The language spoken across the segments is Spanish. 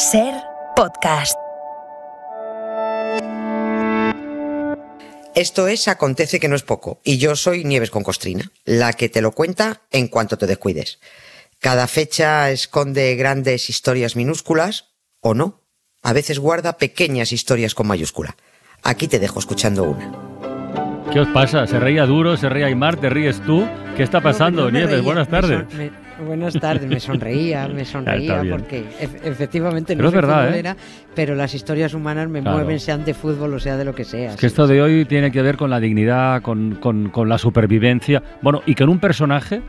Ser podcast. Esto es Acontece que no es poco, y yo soy Nieves con Costrina, la que te lo cuenta en cuanto te descuides. Cada fecha esconde grandes historias minúsculas, o no. A veces guarda pequeñas historias con mayúscula. Aquí te dejo escuchando una. ¿Qué os pasa? ¿Se reía duro? ¿Se reía Aymar? ¿Te ríes tú? ¿Qué está pasando, No, no me Nieves? reía, Buenas tardes. me- buenas tardes, me sonreía, me sonreía porque ef- efectivamente Pero no es soy verdad, ¿eh? pero las historias humanas me Claro. mueven, sean de fútbol o sea de lo que sea. Es que esto de hoy tiene que ver con la dignidad, con, con- con la supervivencia. Bueno, y con un personaje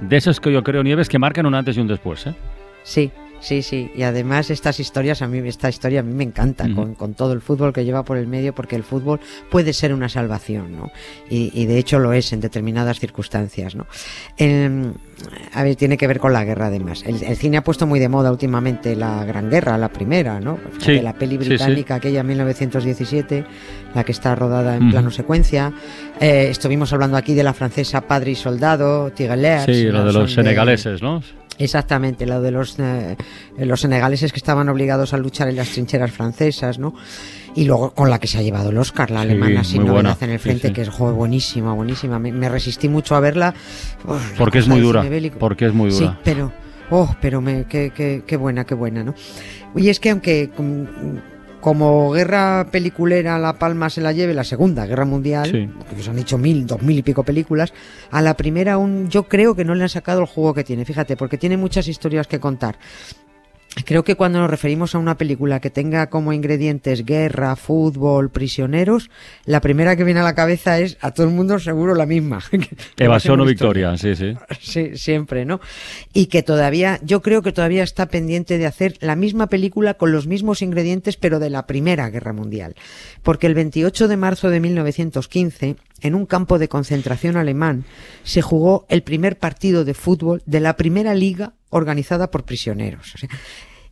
de esos que yo creo, Nieves, que marcan un antes y un después. ¿eh? Sí, sí, sí. Y además estas historias, a mí esta historia a mí me encanta, con, con todo el fútbol que lleva por el medio, porque el fútbol puede ser una salvación, ¿no? Y, y de hecho lo es en determinadas circunstancias, ¿no? Em, a ver, tiene que ver con la guerra además. El, el cine ha puesto muy de moda últimamente la Gran Guerra, la primera, ¿no? Sí, la peli sí, sí. británica, aquella 1917, la que está rodada en plano secuencia. Eh, estuvimos hablando aquí de la francesa Padre y Soldado, Tigelaire. Sí, lo de los senegaleses, ¿no? Exactamente, lo de los, eh, los senegaleses que estaban obligados a luchar en las trincheras francesas, ¿no? Y luego con la que se ha llevado el Oscar, la Sí, alemana sin novedad buena, en el sí, frente, sí. que es joder, buenísima, buenísima. Me, me resistí mucho a verla. Porque es muy dura. Porque es muy Sí, dura. pero, oh, pero me, qué, qué, qué buena, qué buena, ¿no? Y es que aunque com- como guerra peliculera La Palma se la lleve la Segunda Guerra Mundial, Sí. que se han hecho mil, dos mil y pico películas, a la primera aún yo creo que no le han sacado el juego que tiene, fíjate, porque tiene muchas historias que contar. Creo que cuando nos referimos a una película que tenga como ingredientes guerra, fútbol, prisioneros, la primera que viene a la cabeza es a todo el mundo seguro la misma. Evasión o victoria, sí, sí. Sí, siempre, ¿no? Y que todavía, yo creo que todavía está pendiente de hacer la misma película con los mismos ingredientes, pero de la Primera Guerra Mundial. Porque el 28 de marzo de 1915, en un campo de concentración alemán, se jugó el primer partido de fútbol de la primera liga organizada por prisioneros. O sea,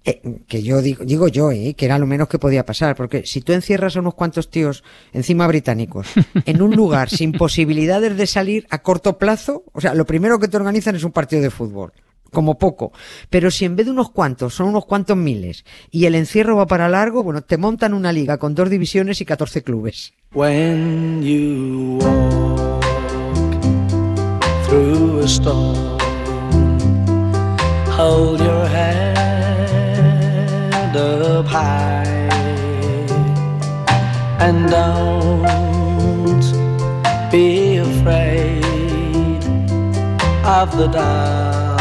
eh, que yo digo, digo yo, eh, que era lo menos que podía pasar, porque si tú encierras a unos cuantos tíos encima británicos en un lugar sin posibilidades de salir a corto plazo, o sea, lo primero que te organizan es un partido de fútbol. Como poco. Pero si en vez de unos cuantos son unos cuantos miles y el encierro va para largo, bueno, te montan una liga con dos divisiones y 14 clubes. When you walk through a storm, hold your head up high and don't be afraid of the dark.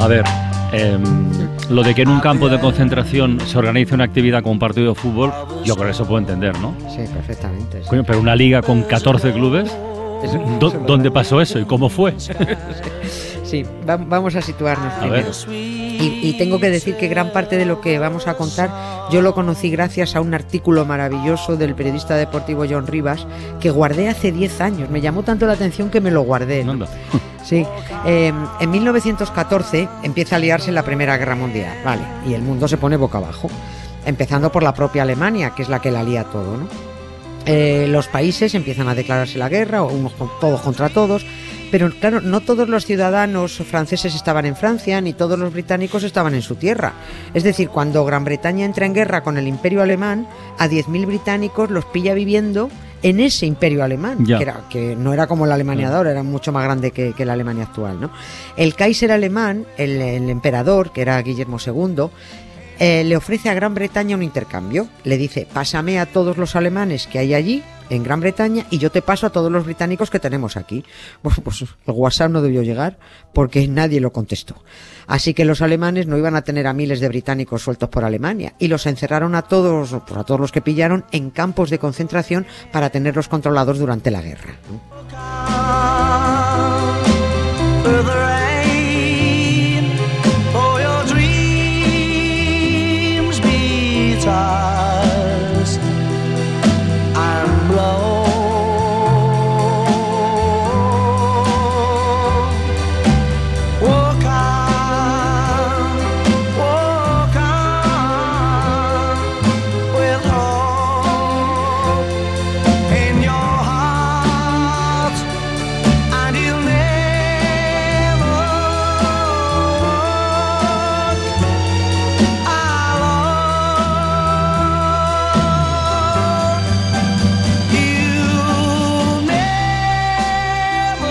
A ver, em, lo de que en un campo de concentración se organice una actividad como un partido de fútbol, yo creo que eso puedo entender, ¿no? Sí, perfectamente. sí. Coño, pero una liga con 14 clubes, ¿dó- ¿dónde pasó eso y cómo fue? Sí, va- vamos a situarnos A primero. Y, y tengo que decir que gran parte de lo que vamos a contar yo lo conocí gracias a un artículo maravilloso del periodista deportivo John Rivas que guardé hace 10 años. Me llamó tanto la atención que me lo guardé. Sí, eh, en 1914 empieza a liarse la Primera Guerra Mundial, vale, y el mundo se pone boca abajo, empezando por la propia Alemania, que es la que la lía todo, ¿no? Eh, los países empiezan a declararse la guerra, unos con- todos contra todos, pero claro, no todos los ciudadanos franceses estaban en Francia, ni todos los británicos estaban en su tierra. Es decir, cuando Gran Bretaña entra en guerra con el Imperio Alemán, a 10.000 británicos los pilla viviendo en ese Imperio Alemán, que, era, que no era como la Alemania de ahora, era mucho más grande que, que la Alemania actual. ¿no? El Kaiser alemán, el, el emperador, que era Guillermo II, eh, le ofrece a Gran Bretaña un intercambio. Le dice, pásame a todos los alemanes que hay allí, en Gran Bretaña, y yo te paso a todos los británicos que tenemos aquí. Bueno, pues el WhatsApp no debió llegar porque nadie lo contestó. Así que los alemanes no iban a tener a miles de británicos sueltos por Alemania y los encerraron a todos, pues a todos los que pillaron, en campos de concentración para tenerlos controlados durante la guerra.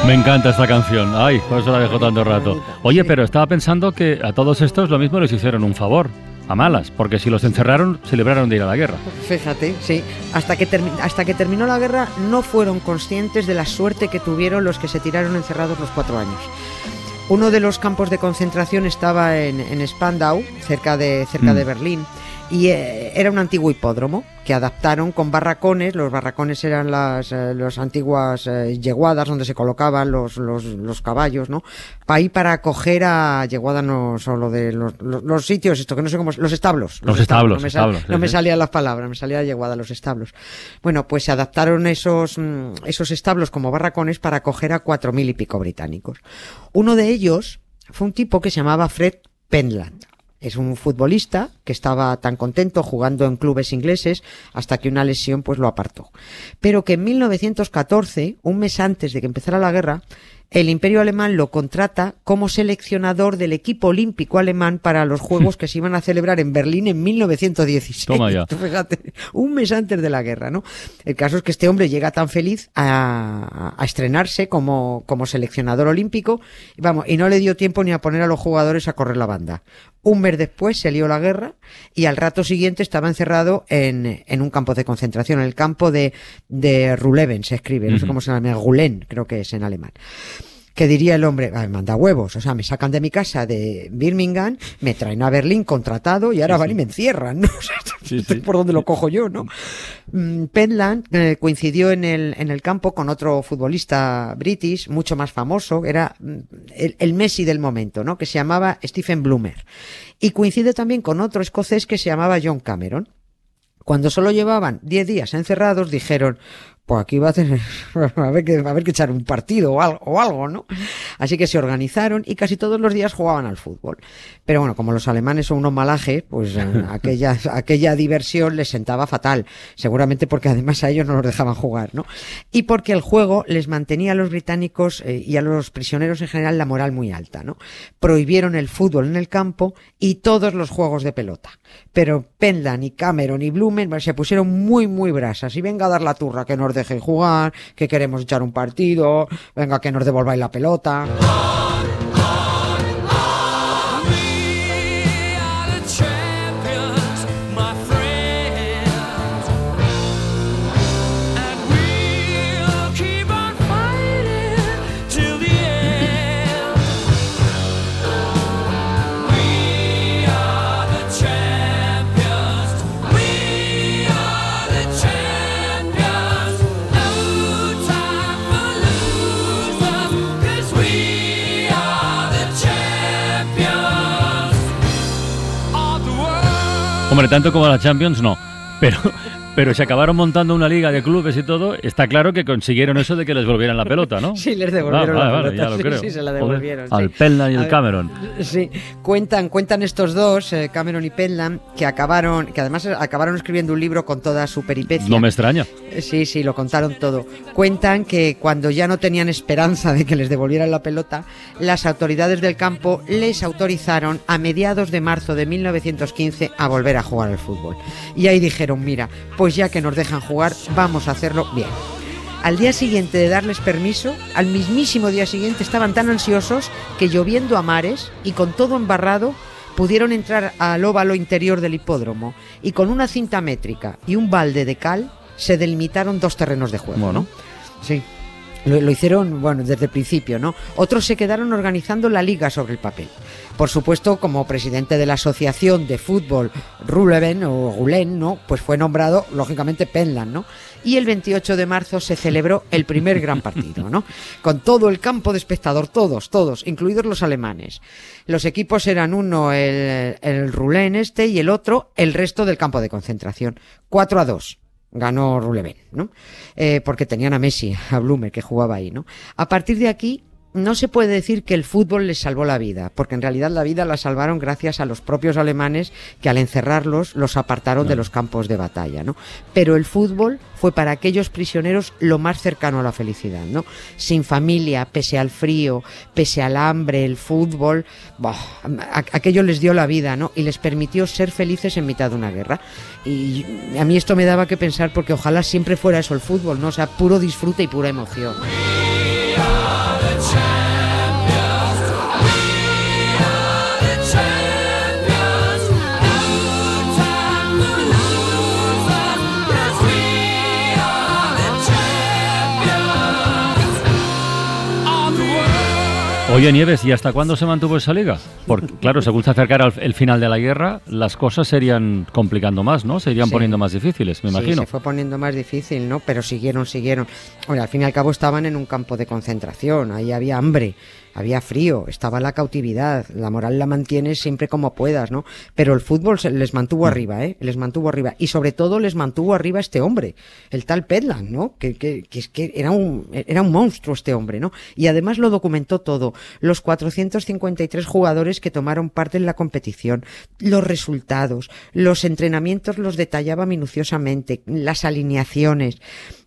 Me encanta esta canción. Ay, por eso la dejo tanto rato. Oye, pero estaba pensando que a todos estos lo mismo les hicieron un favor. A malas, porque si los encerraron, se libraron de ir a la guerra. Fíjate, sí. Hasta que, hasta que terminó la guerra no fueron conscientes de la suerte que tuvieron los que se tiraron encerrados los cuatro años. Uno de los campos de concentración estaba en, en Spandau, cerca de, cerca Mm. de Berlín, y eh, era un antiguo hipódromo que adaptaron con barracones. Los barracones eran las, eh, las antiguas eh, yeguadas donde se colocaban los, los, los caballos, ¿no? Ahí para acoger a yeguada no solo de los, los, los sitios, esto que no sé cómo, los establos. Los establos, no me, sal- establos, no sí, me sí. salían las palabras, me salía yeguada, los establos. Bueno, pues se adaptaron esos, mm, esos establos como barracones para acoger a cuatro mil y pico británicos. Uno de ellos fue un tipo que se llamaba Fred Penland. Es un futbolista que estaba tan contento jugando en clubes ingleses hasta que una lesión pues lo apartó. Pero que en 1914, un mes antes de que empezara la guerra, el Imperio Alemán lo contrata como seleccionador del equipo olímpico alemán para los Juegos que se iban a celebrar en Berlín en 1916. Toma ya. Fíjate, un mes antes de la guerra, ¿no? El caso es que este hombre llega tan feliz a, a estrenarse como, como seleccionador olímpico, vamos, y no le dio tiempo ni a poner a los jugadores a correr la banda. Un mes después se lió la guerra y al rato siguiente estaba encerrado en, en un campo de concentración, en el campo de, de Ruleven, se escribe, no sé cómo se llama, Gulen, creo que es en alemán que diría el hombre, "Ay, manda huevos, o sea, me sacan de mi casa de Birmingham, me traen a Berlín contratado y ahora van y me encierran, ¿no? Sí, por donde lo cojo yo, ¿no? Mm, Penland eh, coincidió en el, en el campo con otro futbolista british, mucho más famoso, era mm, el, el Messi del momento, ¿no? Que se llamaba Stephen Bloomer. Y coincide también con otro escocés que se llamaba John Cameron. Cuando solo llevaban 10 días encerrados, dijeron, pues aquí va a tener, a ver que, a ver que echar un partido o algo, o algo, ¿no? Así que se organizaron y casi todos los días jugaban al fútbol. Pero bueno, como los alemanes son unos malajes, pues eh, aquella, aquella diversión les sentaba fatal. Seguramente porque además a ellos no los dejaban jugar, ¿no? Y porque el juego les mantenía a los británicos eh, y a los prisioneros en general la moral muy alta, ¿no? Prohibieron el fútbol en el campo y todos los juegos de pelota. Pero Penland y Cameron y Blumen bueno, se pusieron muy, muy brasas. Y venga a dar la turra, que nos dejen jugar, que queremos echar un partido, venga que nos devolváis la pelota. Hombre, tanto como la Champions, no. Pero, pero se acabaron montando una liga de clubes y todo. Está claro que consiguieron eso de que les volvieran la pelota, ¿no? Sí, les devolvieron Ah, la vale, vale, pelota. ya lo sí, creo. sí, se la Joder, devolvieron. sí. Al Penland y el Cameron. Sí, cuentan, cuentan estos dos, eh, Cameron y Penland, que acabaron, que además acabaron escribiendo un libro con toda su peripecia. No me extraña. Eh, Sí, sí, lo contaron todo. Cuentan que cuando ya no tenían esperanza de que les devolvieran la pelota, las autoridades del campo les autorizaron a mediados de marzo de 1915 a volver a jugar al fútbol. Y ahí dijeron, mira, pues ya que nos dejan jugar, vamos a hacerlo bien. Al día siguiente de darles permiso, al mismísimo día siguiente estaban tan ansiosos que lloviendo a mares y con todo embarrado, pudieron entrar al óvalo interior del hipódromo y con una cinta métrica y un balde de cal se delimitaron dos terrenos de juego. Bueno. ¿no? Sí. Lo, lo hicieron, bueno, desde el principio, ¿no? Otros se quedaron organizando la liga sobre el papel. Por supuesto, como presidente de la Asociación de Fútbol Ruleven o Gulen, ¿no? Pues fue nombrado, lógicamente, Penland, ¿no? Y el 28 de marzo se celebró el primer gran partido, ¿no? Con todo el campo de espectador, todos, todos, incluidos los alemanes. Los equipos eran uno el, el Rulen este y el otro el resto del campo de concentración. 4 a 2 ganó Ruleven, ¿no? Eh, porque tenían a Messi, a Blumer, que jugaba ahí, ¿no? A partir de aquí, no se puede decir que el fútbol les salvó la vida, porque en realidad la vida la salvaron gracias a los propios alemanes que al encerrarlos los apartaron de los campos de batalla, ¿no? Pero el fútbol fue para aquellos prisioneros lo más cercano a la felicidad, ¿no? Sin familia, pese al frío, pese al hambre, el fútbol, bah, a- aquello les dio la vida, ¿no? Y les permitió ser felices en mitad de una guerra. Y a mí esto me daba que pensar porque ojalá siempre fuera eso el fútbol, ¿no? O sea, puro disfrute y pura emoción. Oye, Nieves, ¿y hasta cuándo se mantuvo esa liga? Porque, claro, según se acercara el, el final de la guerra, las cosas se irían complicando más, ¿no? Se irían Sí. poniendo más difíciles, me Sí, imagino. se fue poniendo más difícil, ¿no? Pero siguieron, siguieron. Bueno, al fin y al cabo estaban en un campo de concentración, ahí había hambre, había frío, estaba la cautividad, la moral la mantienes siempre como puedas, ¿no? Pero el fútbol se- les mantuvo arriba, ¿eh? Les mantuvo arriba. Y sobre todo les mantuvo arriba este hombre, el tal Pedland, ¿no? Que, que, que es que era un, era un monstruo este hombre, ¿no? Y además lo documentó todo. Los 453 jugadores que tomaron parte en la competición, los resultados, los entrenamientos los detallaba minuciosamente, las alineaciones.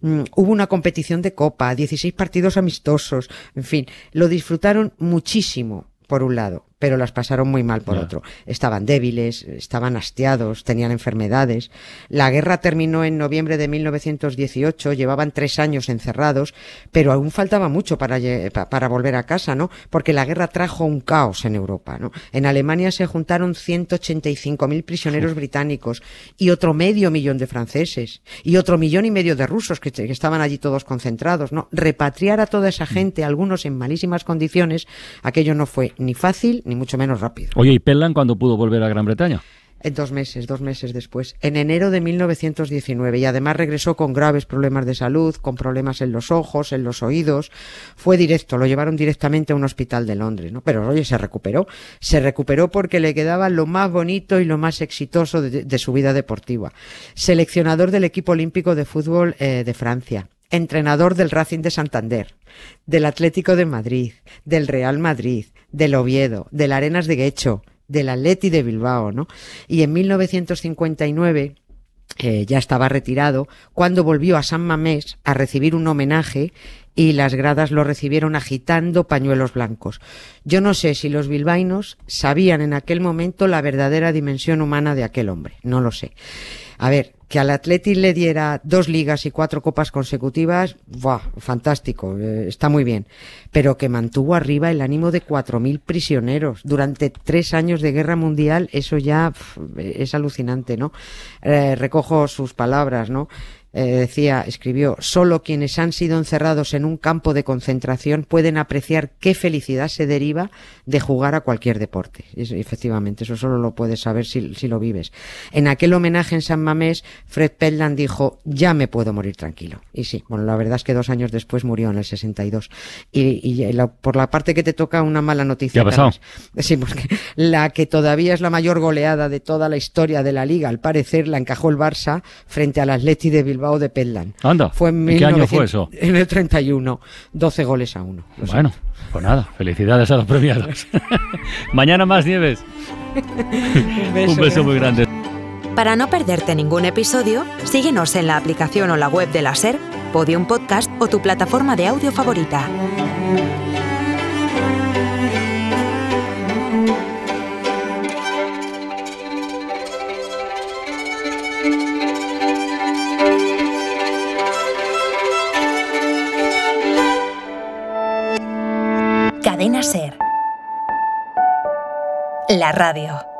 Mm, hubo una competición de copa, 16 partidos amistosos, en fin, lo disfrutaron muchísimo por un lado, pero las pasaron muy mal por otro. Estaban débiles, estaban hastiados, tenían enfermedades. La guerra terminó en noviembre de 1918, llevaban tres años encerrados, pero aún faltaba mucho para, volver a casa, ¿no? Porque la guerra trajo un caos en Europa, ¿no? En Alemania se juntaron 185.000 prisioneros británicos y otro medio millón de franceses y otro millón y medio de rusos que, que estaban allí todos concentrados, ¿no? Repatriar a toda esa gente, algunos en malísimas condiciones, aquello no fue ni fácil ni mucho menos rápido. Oye, ¿y Pellan cuándo pudo volver a Gran Bretaña? En dos meses, dos meses después, en enero de 1919, y además regresó con graves problemas de salud, con problemas en los ojos, en los oídos. Fue directo, lo llevaron directamente a un hospital de Londres, ¿no? Pero oye, se recuperó. Se recuperó porque le quedaba lo más bonito y lo más exitoso de, de su vida deportiva. Seleccionador del equipo olímpico de fútbol eh, de Francia entrenador del Racing de Santander, del Atlético de Madrid, del Real Madrid, del Oviedo, del Arenas de Guecho, del Atleti de Bilbao, ¿no? Y en 1959 eh, ya estaba retirado cuando volvió a San Mamés a recibir un homenaje y las gradas lo recibieron agitando pañuelos blancos. Yo no sé si los bilbaínos sabían en aquel momento la verdadera dimensión humana de aquel hombre, no lo sé. A ver, que al Atleti le diera dos ligas y cuatro copas consecutivas, ¡buah! fantástico, eh, está muy bien. Pero que mantuvo arriba el ánimo de 4.000 prisioneros durante tres años de guerra mundial, eso ya es alucinante, ¿no? Eh, recojo sus palabras, ¿no? Eh, decía, escribió, solo quienes han sido encerrados en un campo de concentración pueden apreciar qué felicidad se deriva de jugar a cualquier deporte. Efectivamente, eso solo lo puedes saber si, si lo vives. En aquel homenaje en San Mamés, Fred Pelland dijo, ya me puedo morir tranquilo. Y sí, bueno, la verdad es que dos años después murió en el 62. Y, y la- por la parte que te toca una mala noticia. ¿Qué ha pasado? Sí, porque la que todavía es la mayor goleada de toda la historia de la liga, al parecer, la encajó el Barça frente al Atleti de Bilbao de Pelland. Anda, Fue en ¿y qué año 1900 fue eso? En el 31, 12 goles a uno. Bueno, pues nada, felicidades a los premiados. Mañana más nieves. siento. Un beso muy grande. Para no perderte ningún episodio, síguenos en la aplicación o la web de la SER, Podium Podcast o tu plataforma de audio favorita. La radio.